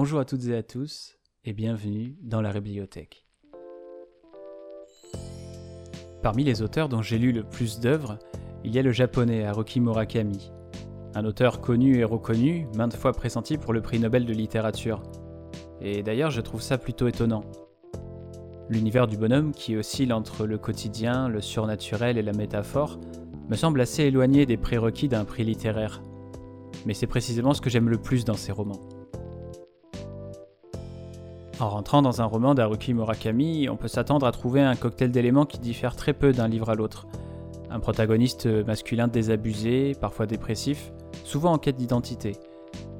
Bonjour à toutes et à tous et bienvenue dans la bibliothèque. Parmi les auteurs dont j'ai lu le plus d'œuvres, il y a le japonais Haruki Murakami, un auteur connu et reconnu, maintes fois pressenti pour le prix Nobel de littérature. Et d'ailleurs, je trouve ça plutôt étonnant. L'univers du bonhomme, qui oscille entre le quotidien, le surnaturel et la métaphore, me semble assez éloigné des prérequis d'un prix littéraire. Mais c'est précisément ce que j'aime le plus dans ces romans. En rentrant dans un roman d'Haruki Murakami, on peut s'attendre à trouver un cocktail d'éléments qui diffèrent très peu d'un livre à l'autre. Un protagoniste masculin désabusé, parfois dépressif, souvent en quête d'identité.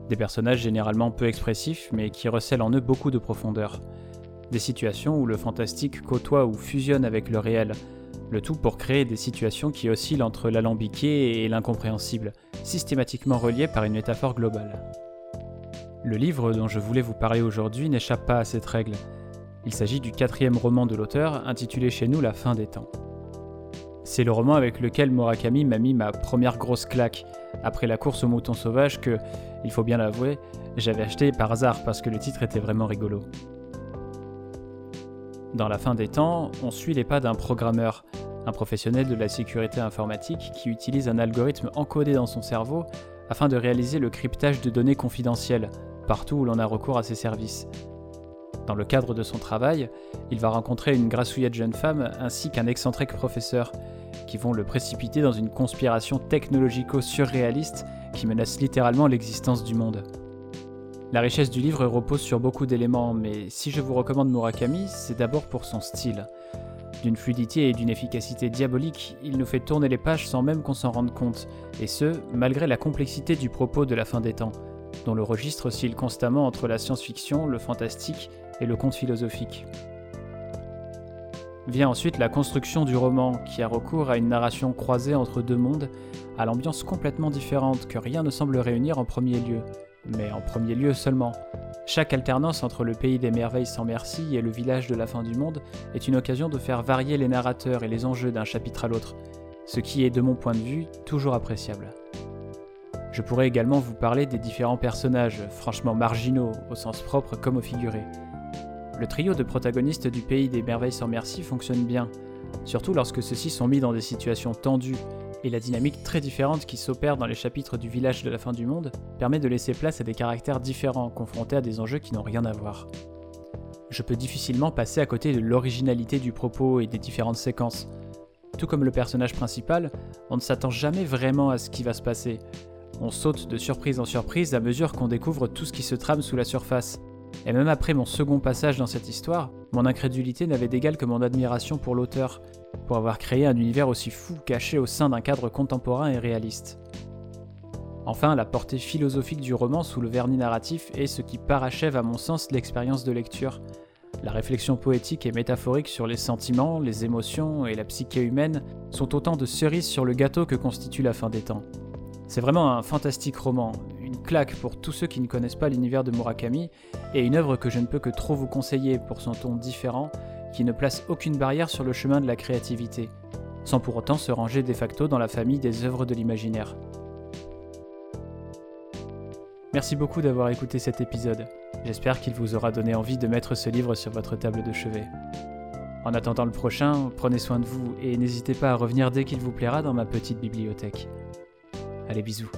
Des personnages généralement peu expressifs, mais qui recèlent en eux beaucoup de profondeur. Des situations où le fantastique côtoie ou fusionne avec le réel, le tout pour créer des situations qui oscillent entre l'alambiqué et l'incompréhensible, systématiquement reliées par une métaphore globale. Le livre dont je voulais vous parler aujourd'hui n'échappe pas à cette règle. Il s'agit du quatrième roman de l'auteur, intitulé chez nous La fin des temps. C'est le roman avec lequel Murakami m'a mis ma première grosse claque, après la course au mouton sauvage que, il faut bien l'avouer, j'avais acheté par hasard parce que le titre était vraiment rigolo. Dans La fin des temps, on suit les pas d'un programmeur, un professionnel de la sécurité informatique qui utilise un algorithme encodé dans son cerveau afin de réaliser le cryptage de données confidentielles, partout où l'on a recours à ses services. Dans le cadre de son travail, il va rencontrer une grassouillette jeune femme ainsi qu'un excentrique professeur, qui vont le précipiter dans une conspiration technologico-surréaliste qui menace littéralement l'existence du monde. La richesse du livre repose sur beaucoup d'éléments, mais si je vous recommande Murakami, c'est d'abord pour son style. D'une fluidité et d'une efficacité diabolique, il nous fait tourner les pages sans même qu'on s'en rende compte, et ce, malgré la complexité du propos de la fin des temps, dont le registre oscille constamment entre la science-fiction, le fantastique et le conte philosophique. Vient ensuite la construction du roman, qui a recours à une narration croisée entre deux mondes, à l'ambiance complètement différente que rien ne semble réunir en premier lieu, mais en premier lieu seulement. Chaque alternance entre le pays des merveilles sans merci et le village de la fin du monde est une occasion de faire varier les narrateurs et les enjeux d'un chapitre à l'autre, ce qui est de mon point de vue toujours appréciable. Je pourrais également vous parler des différents personnages, franchement marginaux au sens propre comme au figuré. Le trio de protagonistes du pays des merveilles sans merci fonctionne bien, surtout lorsque ceux-ci sont mis dans des situations tendues et la dynamique très différente qui s'opère dans les chapitres du village de la fin du monde permet de laisser place à des caractères différents confrontés à des enjeux qui n'ont rien à voir. Je peux difficilement passer à côté de l'originalité du propos et des différentes séquences. Tout comme le personnage principal, on ne s'attend jamais vraiment à ce qui va se passer. On saute de surprise en surprise à mesure qu'on découvre tout ce qui se trame sous la surface. Et même après mon second passage dans cette histoire, mon incrédulité n'avait d'égal que mon admiration pour l'auteur, pour avoir créé un univers aussi fou caché au sein d'un cadre contemporain et réaliste. Enfin, la portée philosophique du roman sous le vernis narratif est ce qui parachève à mon sens l'expérience de lecture. La réflexion poétique et métaphorique sur les sentiments, les émotions et la psyché humaine sont autant de cerises sur le gâteau que constitue la fin des temps. C'est vraiment un fantastique roman, une claque pour tous ceux qui ne connaissent pas l'univers de Murakami, et une œuvre que je ne peux que trop vous conseiller pour son ton différent qui ne place aucune barrière sur le chemin de la créativité, sans pour autant se ranger de facto dans la famille des œuvres de l'imaginaire. Merci beaucoup d'avoir écouté cet épisode. J'espère qu'il vous aura donné envie de mettre ce livre sur votre table de chevet. En attendant le prochain, prenez soin de vous et n'hésitez pas à revenir dès qu'il vous plaira dans ma petite bibliothèque. Allez bisous.